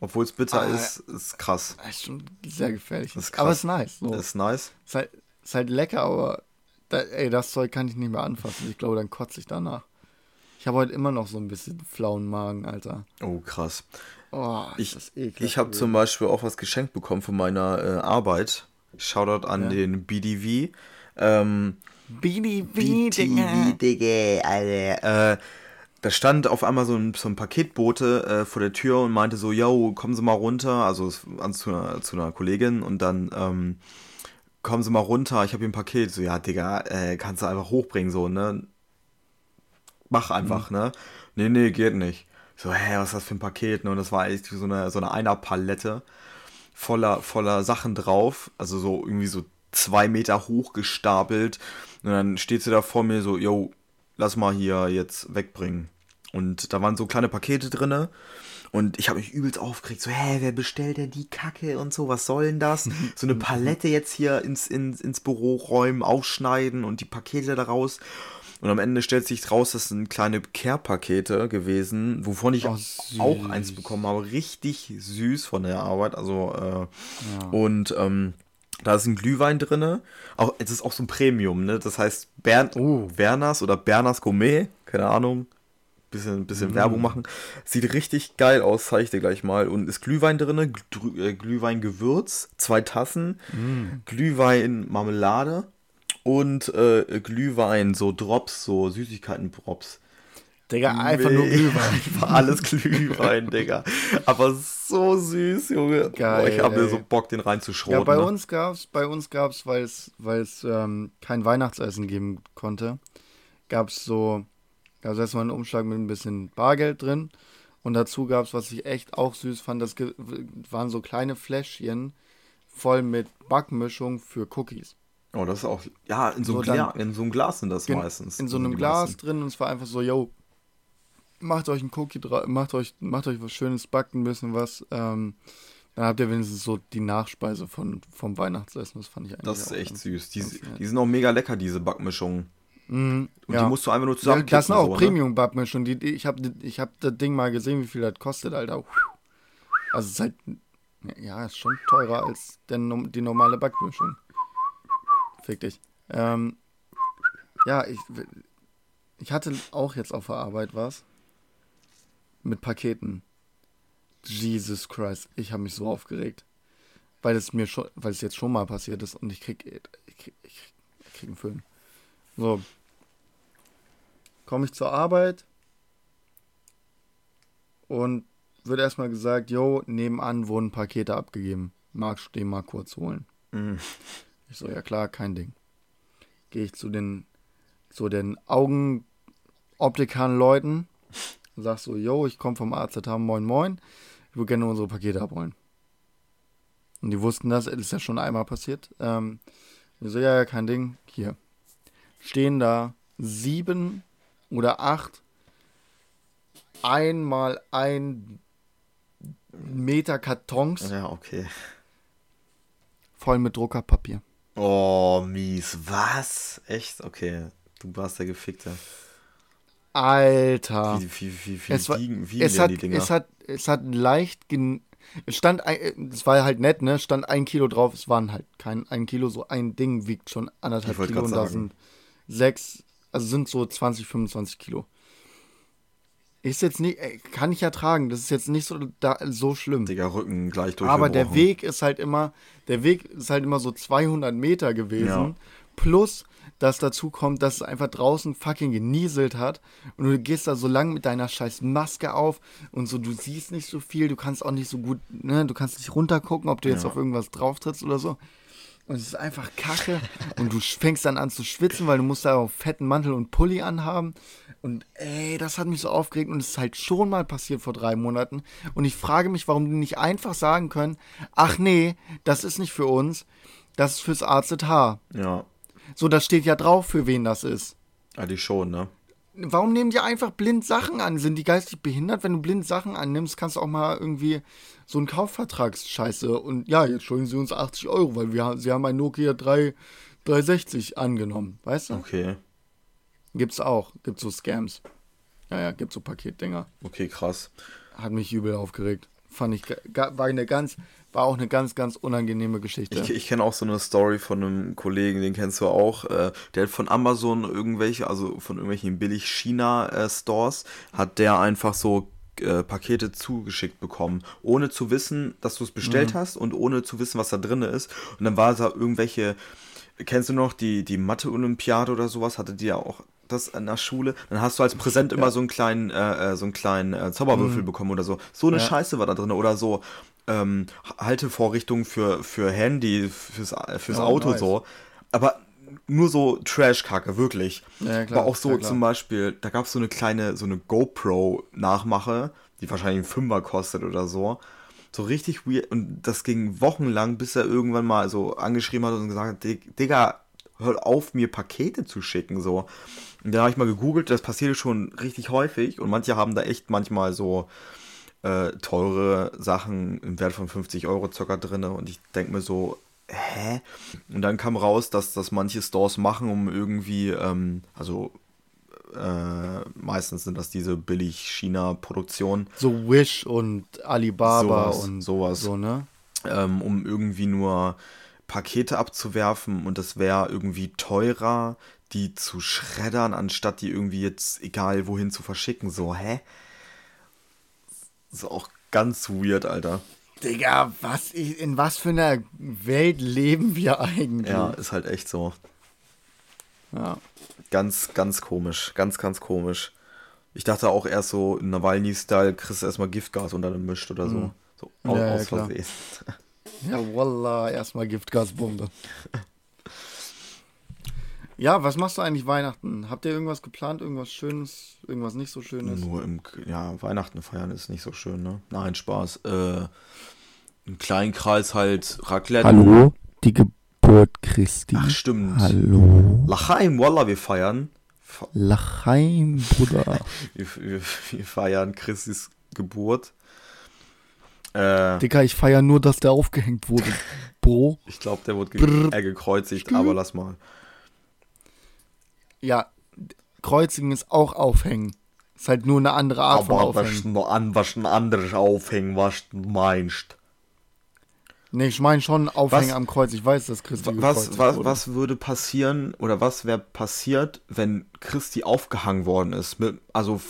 obwohl es bitter ah, ist, ist krass. Ist schon sehr gefährlich. Ist aber ist nice. So. Ist nice. Ist halt, ist halt lecker, aber da, ey, das Zeug kann ich nicht mehr anfassen. Ich glaube, dann kotze ich danach. Ich habe heute immer noch so ein bisschen flauen Magen, Alter. Oh, krass. Oh, ich ich habe zum Beispiel auch was geschenkt bekommen von meiner äh, Arbeit. Shoutout an ja. den BDV. Ähm, BDV, BDV, Digga, Alter. Äh, da stand auf einmal so ein, so ein Paketbote äh, vor der Tür und meinte so, yo, kommen Sie mal runter, also zu einer, zu einer Kollegin und dann, ähm, kommen Sie mal runter, ich habe hier ein Paket. So, ja, Digga, äh, kannst du einfach hochbringen, so, ne? Mach einfach, mhm. ne? Nee, nee, geht nicht. So, hä, was ist das für ein Paket, ne? Und das war echt so eine, so eine Einer-Palette voller, voller Sachen drauf, also so irgendwie so zwei Meter hoch gestapelt. Und dann steht sie da vor mir so, yo, lass mal hier jetzt wegbringen. Und da waren so kleine Pakete drinne. Und ich habe mich übelst aufgeregt, so, hä, wer bestellt denn die Kacke und so, was soll denn das? So eine Palette jetzt hier ins, ins, ins Büro räumen, aufschneiden und die Pakete daraus. Und am Ende stellt sich raus, das sind kleine Care-Pakete gewesen, wovon ich oh, auch eins bekommen habe. Richtig süß von der Arbeit. Also, äh, ja. und ähm, da ist ein Glühwein drin. Auch, es ist auch so ein Premium, ne? Das heißt Bern oh. Berners oder Berners Gourmet, keine Ahnung. Bisschen, bisschen mm. Werbung machen. Sieht richtig geil aus, zeige ich dir gleich mal. Und ist Glühwein drin, äh, Glühwein-Gewürz, zwei Tassen, mm. Glühwein-Marmelade und äh, Glühwein, so Drops, so Süßigkeiten-Drops. Digga, einfach nee, nur Glühwein. Einfach alles Glühwein, Digga. Aber so süß, Junge. Geil, Boah, ich habe mir so Bock, den reinzuschroten. Ja, bei ne? uns gab's, bei uns gab's, weil es, ähm, kein Weihnachtsessen geben konnte, gab es so, gab es erstmal einen Umschlag mit ein bisschen Bargeld drin. Und dazu gab es, was ich echt auch süß fand, das waren so kleine Fläschchen voll mit Backmischung für Cookies. Oh, das ist auch, ja, in so, so, einem, Gla in so einem Glas sind das meistens. In so einem Glas meisten. drin und es war einfach so, yo, macht euch ein Cookie drauf, macht euch, macht euch was Schönes, backt ein bisschen was. Ähm, dann habt ihr wenigstens so die Nachspeise von, vom Weihnachtsessen. Das fand ich eigentlich. Das ist echt süß. Die, die, sind auch mega lecker, diese Backmischungen. Mm, und ja. die musst du einfach nur zusammen. Ja, das sind auch so, ne? Premium-Backmischungen. Die, ich habe ich hab das Ding mal gesehen, wie viel das kostet, Alter. Also es ist halt. Ja, ist schon teurer als der, die normale Backmischung. Fick dich. Ähm, ja, ich, ich hatte auch jetzt auf der Arbeit was mit Paketen. Jesus Christ, ich habe mich so aufgeregt. Weil es mir schon, weil es jetzt schon mal passiert ist und ich krieg, ich krieg, ich krieg einen Film. So. Komme ich zur Arbeit und wird erstmal gesagt, yo, nebenan wurden Pakete abgegeben. Magst du den mal kurz holen? Mhm. Ich so, ja klar, kein Ding. Gehe ich zu den, zu den Augenoptikern Leuten sagst so, yo, ich komme vom Arzt, haben moin moin, ich würde gerne unsere Pakete abholen. Und die wussten das, das ist ja schon einmal passiert. Ähm, ich so, ja, ja, kein Ding, hier. Stehen da sieben oder acht einmal ein Meter Kartons. Ja, okay. Voll mit Druckerpapier. Oh, mies. Was? Echt? Okay. Du warst der Gefickte. Alter. Wie, wie, wie, wie es war, wiegen es hat, die Dinger? Es hat, es hat leicht, gen, Es stand, es war halt nett, ne? Stand ein Kilo drauf, es waren halt kein ein Kilo, so ein Ding wiegt schon anderthalb Kilo und da sind sechs, also sind so 20, 25 Kilo. Ist jetzt nicht, kann ich ertragen, das ist jetzt nicht so, da, so schlimm. Digga, Rücken gleich durch. Aber der Weg ist halt immer, der Weg ist halt immer so 200 Meter gewesen. Ja. Plus, dass dazu kommt, dass es einfach draußen fucking genieselt hat und du gehst da so lang mit deiner scheiß Maske auf und so, du siehst nicht so viel, du kannst auch nicht so gut, ne, du kannst nicht runtergucken, ob du jetzt ja. auf irgendwas drauf trittst oder so. Und es ist einfach kacke und du fängst dann an zu schwitzen, weil du musst da auch fetten Mantel und Pulli anhaben. Und ey, das hat mich so aufgeregt und es ist halt schon mal passiert vor drei Monaten. Und ich frage mich, warum die nicht einfach sagen können, ach nee, das ist nicht für uns, das ist fürs AZH. Ja. So, das steht ja drauf, für wen das ist. Eigentlich schon, ne? Warum nehmen die einfach blind Sachen an? Sind die geistig behindert? Wenn du blind Sachen annimmst, kannst du auch mal irgendwie so einen Kaufvertragsscheiße und ja, jetzt schulden sie uns 80 Euro, weil wir, sie haben ein Nokia 3, 360 angenommen, weißt du? Okay. Gibt's auch. Gibt's so Scams. Ja, ja, gibt's so Paketdinger. Okay, krass. Hat mich übel aufgeregt. Fand ich, war eine ganz, war auch eine ganz, ganz unangenehme Geschichte. Ich, ich kenne auch so eine Story von einem Kollegen, den kennst du auch. Äh, der hat von Amazon irgendwelche, also von irgendwelchen Billig-China-Stores, hat der einfach so äh, Pakete zugeschickt bekommen, ohne zu wissen, dass du es bestellt mhm. hast und ohne zu wissen, was da drin ist. Und dann war da irgendwelche, kennst du noch die, die Mathe-Olympiade oder sowas, hatte die ja auch das in der Schule, dann hast du als Präsent immer ja. so einen kleinen, äh, äh, so einen kleinen äh, Zauberwürfel mhm. bekommen oder so. So eine ja. Scheiße war da drin oder so ähm, Haltevorrichtungen für, für Handy, fürs, fürs oh, Auto nice. so. Aber nur so Trash-Kacke, wirklich. Ja, klar, War auch so zum Beispiel, da gab es so eine kleine, so eine GoPro-Nachmache, die wahrscheinlich einen Fünfer kostet oder so. So richtig weird. Und das ging wochenlang, bis er irgendwann mal so angeschrieben hat und gesagt hat, Digga, hör auf, mir Pakete zu schicken, so. Und da habe ich mal gegoogelt, das passiert schon richtig häufig und manche haben da echt manchmal so äh, teure Sachen im Wert von 50 Euro circa drin und ich denke mir so, hä? Und dann kam raus, dass das manche Stores machen, um irgendwie, ähm, also äh, meistens sind das diese billig China-Produktionen. So Wish und Alibaba sowas, und sowas. So, ne? Ähm, um irgendwie nur Pakete abzuwerfen und das wäre irgendwie teurer, die zu schreddern, anstatt die irgendwie jetzt egal wohin zu verschicken. So, hä? Ist auch ganz weird, Alter. Digga, was, in was für einer Welt leben wir eigentlich? Ja, ist halt echt so. Ja. Ganz, ganz komisch. Ganz, ganz komisch. Ich dachte auch erst so, in Nawalny-Style kriegst du erstmal Giftgas unter dem Mischt oder so. Mhm. So aus, ja, aus Versehen. Ja, wallah, erstmal Giftgasbombe. Ja, was machst du eigentlich Weihnachten? Habt ihr irgendwas geplant, irgendwas Schönes, irgendwas nicht so Schönes? Nur im, ja, Weihnachten feiern ist nicht so schön, ne? Nein, Spaß. Äh, Im kleinen Kreis halt Raclette. Hallo, die Geburt Christi. Ach, stimmt. Hallo. Lachaim, Wallah, wir feiern. Lachaim, Bruder. wir, wir, wir, feiern Christis Geburt. Äh, Digga, ich feiere nur, dass der aufgehängt wurde. Bro. Ich glaube, der wurde ge äh, gekreuzigt, aber lass mal. Ja, Kreuzigen ist auch Aufhängen. Ist halt nur eine andere Art Aber von Aufhängen. Aber an, was ein anderes Aufhängen, was du meinst. Nee, ich meine schon Aufhängen was, am Kreuz. Ich weiß, dass Christi was, was, wurde. was würde passieren oder was wäre passiert, wenn Christi aufgehangen worden ist? Mit, also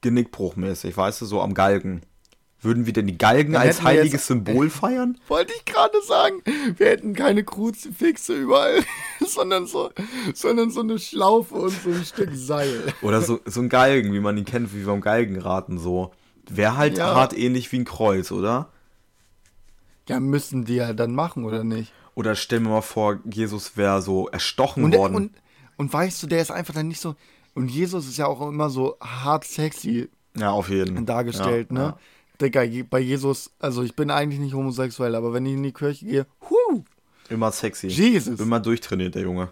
Genickbruchmäßig, weißt du, so am Galgen. Würden wir denn die Galgen Dann als heiliges Symbol feiern? Wollte ich gerade sagen. Wir hätten keine Kruzifixe überall, sondern so, sondern so eine Schlaufe und so ein Stück Seil. Oder so, so ein Galgen, wie man ihn kennt, wie beim Galgenraten so. Wäre halt ja. hart ähnlich wie ein Kreuz, oder? Ja, müssen die ja dann machen, oder nicht? Oder stell mir mal vor, Jesus wäre so erstochen und, worden. Und, und weißt du, der ist einfach dann nicht so. Und Jesus ist ja auch immer so hart sexy. Ja, auf jeden. Dargestellt, ja, ne? Ja. Digga, bei Jesus, also ich bin eigentlich nicht homosexuell, aber wenn ich in die Kirche gehe, huh, Immer sexy. Jesus. Immer durchtrainiert, der Junge.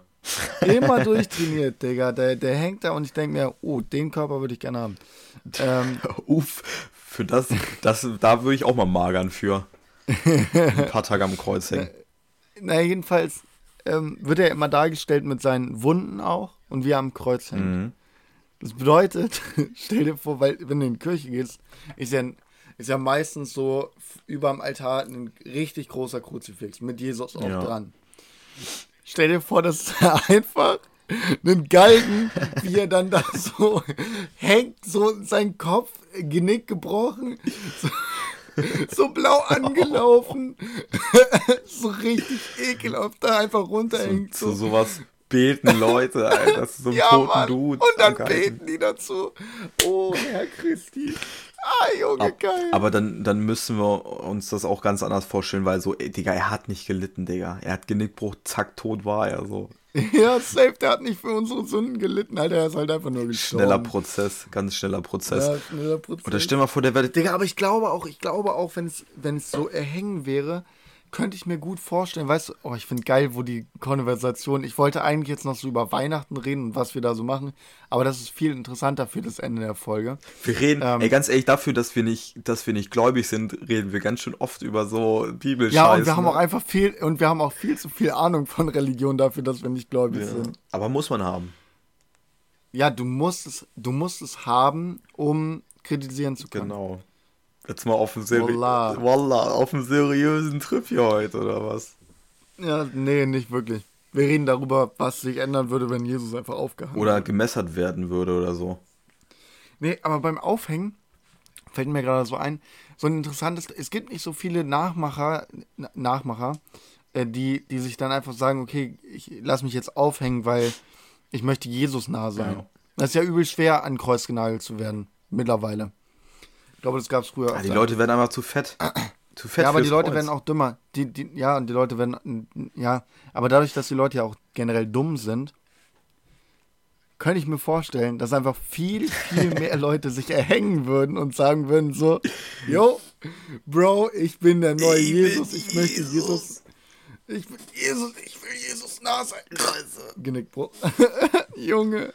Immer durchtrainiert, Digga. Der, der hängt da und ich denke mir, oh, den Körper würde ich gerne haben. Ähm, Uff, für das, das, da würde ich auch mal magern für. Ein paar Tage am Kreuz hängen. Na, jedenfalls ähm, wird er immer dargestellt mit seinen Wunden auch und wie er am Kreuz hängt. Mhm. Das bedeutet, stell dir vor, weil wenn du in die Kirche gehst, ist ja ein ist ja meistens so über dem Altar ein richtig großer Kruzifix mit Jesus auch ja. dran. Stell dir vor, das ist einfach einen Galgen, wie er dann da so hängt, so sein Kopf, Genick gebrochen, so, so blau angelaufen, so richtig ekelhaft da einfach runterhängt. So, so sowas beten Leute, Alter. Das ist so ein ja, toten Mann. Dude. Und dann beten die dazu. Oh, Herr Christi. Ah, Junge, Ab, geil. Aber dann, dann müssen wir uns das auch ganz anders vorstellen, weil so, ey, Digga, er hat nicht gelitten, Digga. Er hat Genickbruch, zack, tot war er so. Ja, safe, der hat nicht für unsere Sünden gelitten, Alter, er ist halt einfach nur gestorben. Schneller Prozess, ganz schneller Prozess. Ja, schneller Prozess. Oder stell mal vor, der werdet. Digga, aber ich glaube auch, ich glaube auch, wenn es, wenn es so erhängen wäre, könnte ich mir gut vorstellen, weißt du, oh, ich finde geil, wo die Konversation, ich wollte eigentlich jetzt noch so über Weihnachten reden und was wir da so machen, aber das ist viel interessanter für das Ende der Folge. Wir reden, ähm, ey, ganz ehrlich, dafür, dass wir nicht, dass wir nicht gläubig sind, reden wir ganz schön oft über so Bibelscheiße. Ja, und wir haben auch einfach viel, und wir haben auch viel zu viel Ahnung von Religion dafür, dass wir nicht gläubig ja, sind. Aber muss man haben. Ja, du musst es, du musst es haben, um kritisieren zu können. Genau. Jetzt mal auf dem, Seri Wallah. Wallah, auf dem seriösen Trip hier heute, oder was? Ja, nee, nicht wirklich. Wir reden darüber, was sich ändern würde, wenn Jesus einfach aufgehangen Oder gemessert werden würde oder so. Nee, aber beim Aufhängen fällt mir gerade so ein, so ein interessantes, es gibt nicht so viele Nachmacher, Nachmacher, äh, die, die sich dann einfach sagen, okay, ich lass mich jetzt aufhängen, weil ich möchte Jesus nah sein. Ja. Das ist ja übel schwer, an Kreuz genagelt zu werden, mittlerweile. Ich glaube, das gab es früher. Ja, die Leute werden einfach zu fett. zu fett. Ja, aber die Leute Kreuz. werden auch dümmer. Die, die, ja, und die Leute werden. Ja, aber dadurch, dass die Leute ja auch generell dumm sind, könnte ich mir vorstellen, dass einfach viel, viel mehr Leute sich erhängen würden und sagen würden: so, yo, Bro, ich bin der neue ich Jesus, ich möchte Jesus. Ich bin Jesus, ich will Jesus nah sein. Genick, Bro. Junge.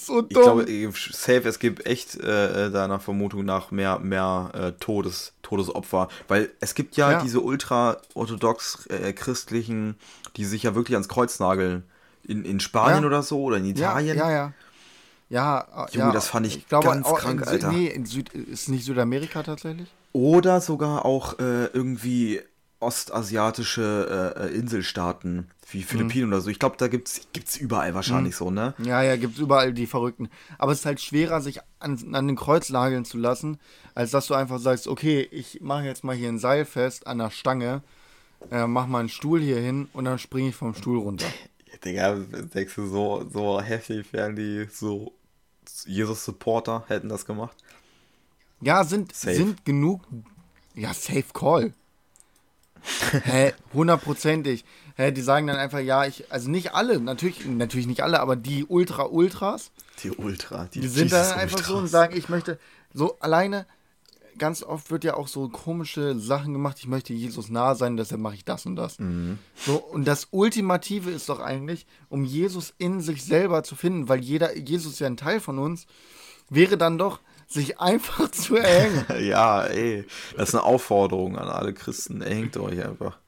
So dumm. Ich glaube, safe, es gibt echt äh, deiner Vermutung nach mehr, mehr äh, Todes, Todesopfer. Weil es gibt ja, ja. diese ultra-orthodox äh, christlichen, die sich ja wirklich ans Kreuz nageln. In, in Spanien ja. oder so oder in Italien. Ja, ja, ja. Ja, Junge, ja, das fand ich, ich glaube, ganz krank, Alter. Nee, in Süd, ist nicht Südamerika tatsächlich? Oder sogar auch äh, irgendwie ostasiatische äh, äh, Inselstaaten wie Philippinen mhm. oder so. Ich glaube, da gibt es überall wahrscheinlich mhm. so, ne? Ja, ja, gibt es überall die Verrückten. Aber es ist halt schwerer, sich an, an den Kreuz nageln zu lassen, als dass du einfach sagst, okay, ich mache jetzt mal hier ein Seil fest an der Stange, äh, mach mal einen Stuhl hier hin und dann springe ich vom Stuhl runter. Digga, denkst du, so, so heftig wären die so Jesus-Supporter hätten das gemacht? Ja, sind, sind genug. Ja, safe call. Hä, hundertprozentig. Hä, die sagen dann einfach, ja, ich, also nicht alle, natürlich, natürlich nicht alle, aber die Ultra-Ultras. Die Ultra, die, die sind dann einfach so und sagen, ich möchte, so alleine, ganz oft wird ja auch so komische Sachen gemacht, ich möchte Jesus nah sein, deshalb mache ich das und das. Mhm. So, und das Ultimative ist doch eigentlich, um Jesus in sich selber zu finden, weil jeder, Jesus ist ja ein Teil von uns, wäre dann doch, sich einfach zu erhängen. ja, ey, das ist eine Aufforderung an alle Christen. Erhängt euch einfach.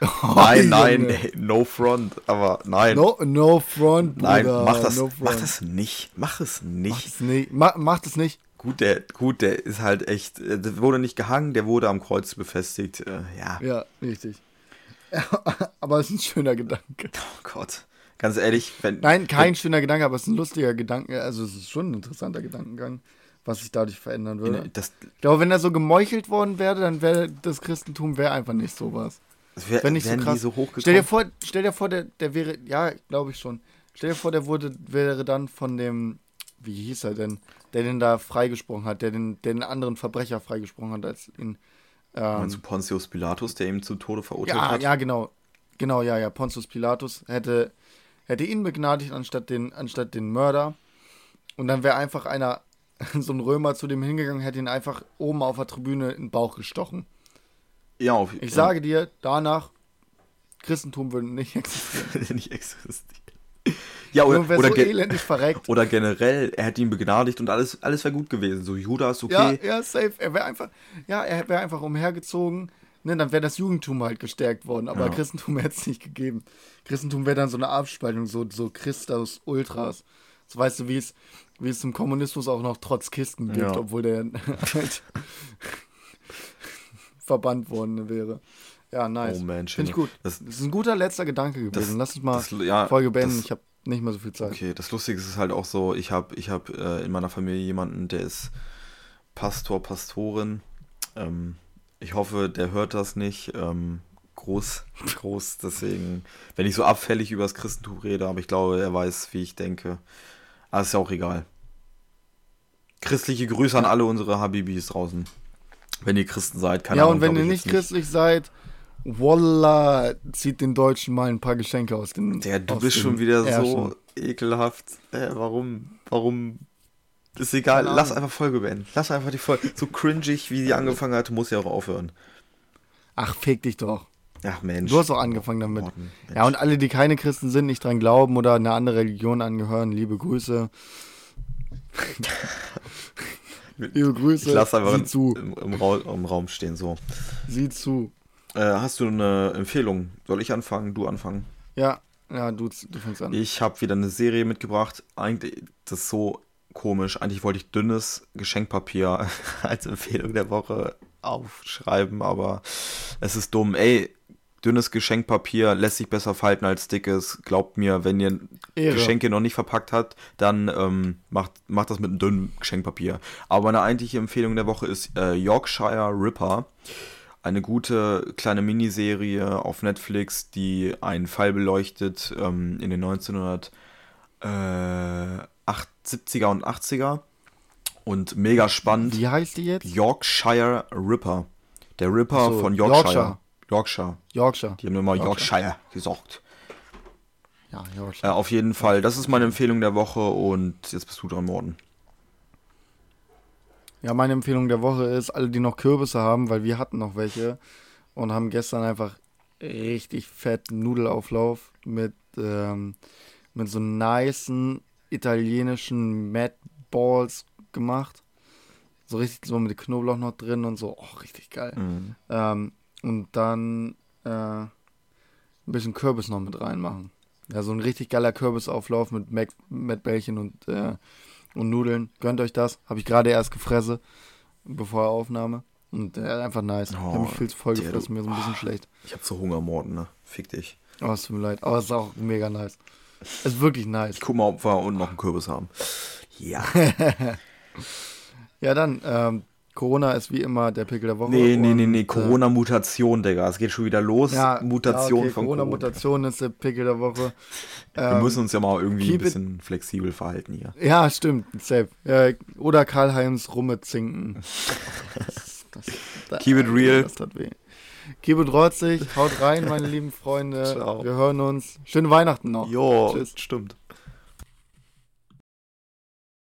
Oh, nein, nein, ey, no front, aber nein. No, no front, Bruder. Nein, mach das, no mach das nicht, mach es nicht. Mach es nicht, mach, mach das nicht. Gut, der, gut, der ist halt echt, äh, der wurde nicht gehangen, der wurde am Kreuz befestigt, äh, ja. Ja, richtig. aber es ist ein schöner Gedanke. Oh Gott. Ganz ehrlich, wenn. Nein, kein wenn, schöner Gedanke, aber es ist ein lustiger Gedanke. Also, es ist schon ein interessanter Gedankengang was sich dadurch verändern würde. Das, ich glaube, wenn er so gemeuchelt worden wäre, dann wäre das Christentum wäre einfach nicht sowas. Wär, wenn nicht so krass. So stell dir vor, stell dir vor, der, der wäre, ja, glaube ich schon. Stell dir vor, der wurde, wäre dann von dem, wie hieß er denn, der den da freigesprochen hat, der den, den anderen Verbrecher freigesprochen hat, als ihn. Ähm, Meinst du Pontius Pilatus, der ihm zu Tode verurteilt ja, hat? Ja, genau. Genau, ja, ja. Pontius Pilatus hätte, hätte ihn begnadigt anstatt den, anstatt den Mörder. Und dann wäre einfach einer so ein Römer zu dem hingegangen, hätte ihn einfach oben auf der Tribüne in den Bauch gestochen. Ja, auf, Ich ja. sage dir, danach, Christentum würde nicht existieren. nicht existieren. Ja, oder, oder, so elendig verreckt. oder generell, er hätte ihn begnadigt und alles, alles wäre gut gewesen. So, Judas, okay. Ja, ja, safe. Er wäre einfach, ja, er wäre einfach umhergezogen. Ne, dann wäre das Jugendtum halt gestärkt worden, aber ja. Christentum hätte es nicht gegeben. Christentum wäre dann so eine Abspaltung, so, so Christus Ultras. So weißt du, wie es, wie es im Kommunismus auch noch trotz Kisten gibt, ja. obwohl der halt verbannt worden wäre. Ja, nice. Oh Mensch. Finde ich gut. Das, das, ist ein guter letzter Gedanke gewesen. Das, Lass uns mal das, ja, Folge beenden. ich habe nicht mehr so viel Zeit. Okay, das Lustige ist halt auch so, ich habe ich hab, äh, in meiner Familie jemanden, der ist Pastor, Pastorin. Ähm, ich hoffe, der hört das nicht. Ähm, groß, groß, deswegen, wenn ich so abfällig über das Christentum rede, aber ich glaube, er weiß, wie ich denke. Aber ist ja auch egal. Christliche Grüße an alle unsere Habibis draußen. Wenn ihr Christen seid, keine Ja, Ahnung, und wenn ihr nicht christlich seid, Wallah, zieht den Deutschen mal ein paar Geschenke aus den. Ja, du bist schon wieder Ärschen. so ekelhaft. Äh, warum, warum? Ist egal, lass einfach Folge beenden. Lass einfach die Folge. So cringig, wie die angefangen hat, muss ja auch aufhören. Ach, fick dich doch. Ach Mensch. Du hast auch angefangen damit. Morten, ja, und alle, die keine Christen sind, nicht dran glauben oder eine andere Religion angehören, liebe Grüße. liebe Grüße. Ich lasse einfach zu. Im, im, im Raum stehen so. Sieh zu. Äh, hast du eine Empfehlung? Soll ich anfangen? Du anfangen? Ja, ja, du, du fängst an. Ich habe wieder eine Serie mitgebracht. Eigentlich, das ist so komisch. Eigentlich wollte ich dünnes Geschenkpapier als Empfehlung der Woche aufschreiben, aber es ist dumm. Ey, dünnes Geschenkpapier lässt sich besser falten als dickes. Glaubt mir, wenn ihr Ehre. Geschenke noch nicht verpackt habt, dann ähm, macht, macht das mit einem dünnen Geschenkpapier. Aber meine eigentliche Empfehlung der Woche ist äh, Yorkshire Ripper eine gute kleine Miniserie auf Netflix, die einen Fall beleuchtet ähm, in den 1970er äh, und 80er. Und mega spannend. Wie heißt die jetzt? Yorkshire Ripper. Der Ripper so, von Yorkshire. Yorkshire. Yorkshire. Die haben immer Yorkshire, Yorkshire gesagt. Ja, Yorkshire. Äh, auf jeden Fall. Das ist meine Empfehlung der Woche und jetzt bist du dran, Morten. Ja, meine Empfehlung der Woche ist, alle, die noch Kürbisse haben, weil wir hatten noch welche und haben gestern einfach richtig fetten Nudelauflauf mit, ähm, mit so nicen italienischen Mad Balls gemacht. So richtig so mit Knoblauch noch drin und so. Oh, richtig geil. Mhm. Ähm, und dann äh, ein bisschen Kürbis noch mit reinmachen. Ja, so ein richtig geiler Kürbisauflauf mit Mac, Matt Bällchen und äh, und Nudeln. Gönnt euch das. Habe ich gerade erst gefressen, bevor Aufnahme. Und äh, einfach nice. Oh, ich habe mich viel zu voll gefressen, mir so ein bisschen oh, schlecht. Ich habe so Hunger, Morten, ne? Fick dich. Oh, es tut mir leid. Aber es ist auch mega nice. Es ist wirklich nice. Ich guck mal, ob wir unten noch einen Kürbis haben. Ja. ja, dann, ähm, Corona ist wie immer der Pickel der Woche. Nee, nee, nee, nee. Äh, Corona-Mutation, Digga. Es geht schon wieder los. Ja, Mutation ja, okay. von Corona-Mutation ist der Pickel der Woche. Wir ähm, müssen uns ja mal irgendwie ein bisschen flexibel verhalten hier. Ja, stimmt. Safe. Oder Karl-Heinz Rumme zinken. das, das, Keep it real. Das tat weh. Keep it rotzig. Haut rein, meine lieben Freunde. Ciao. Wir hören uns. Schöne Weihnachten noch. Jo, Tschüss. stimmt.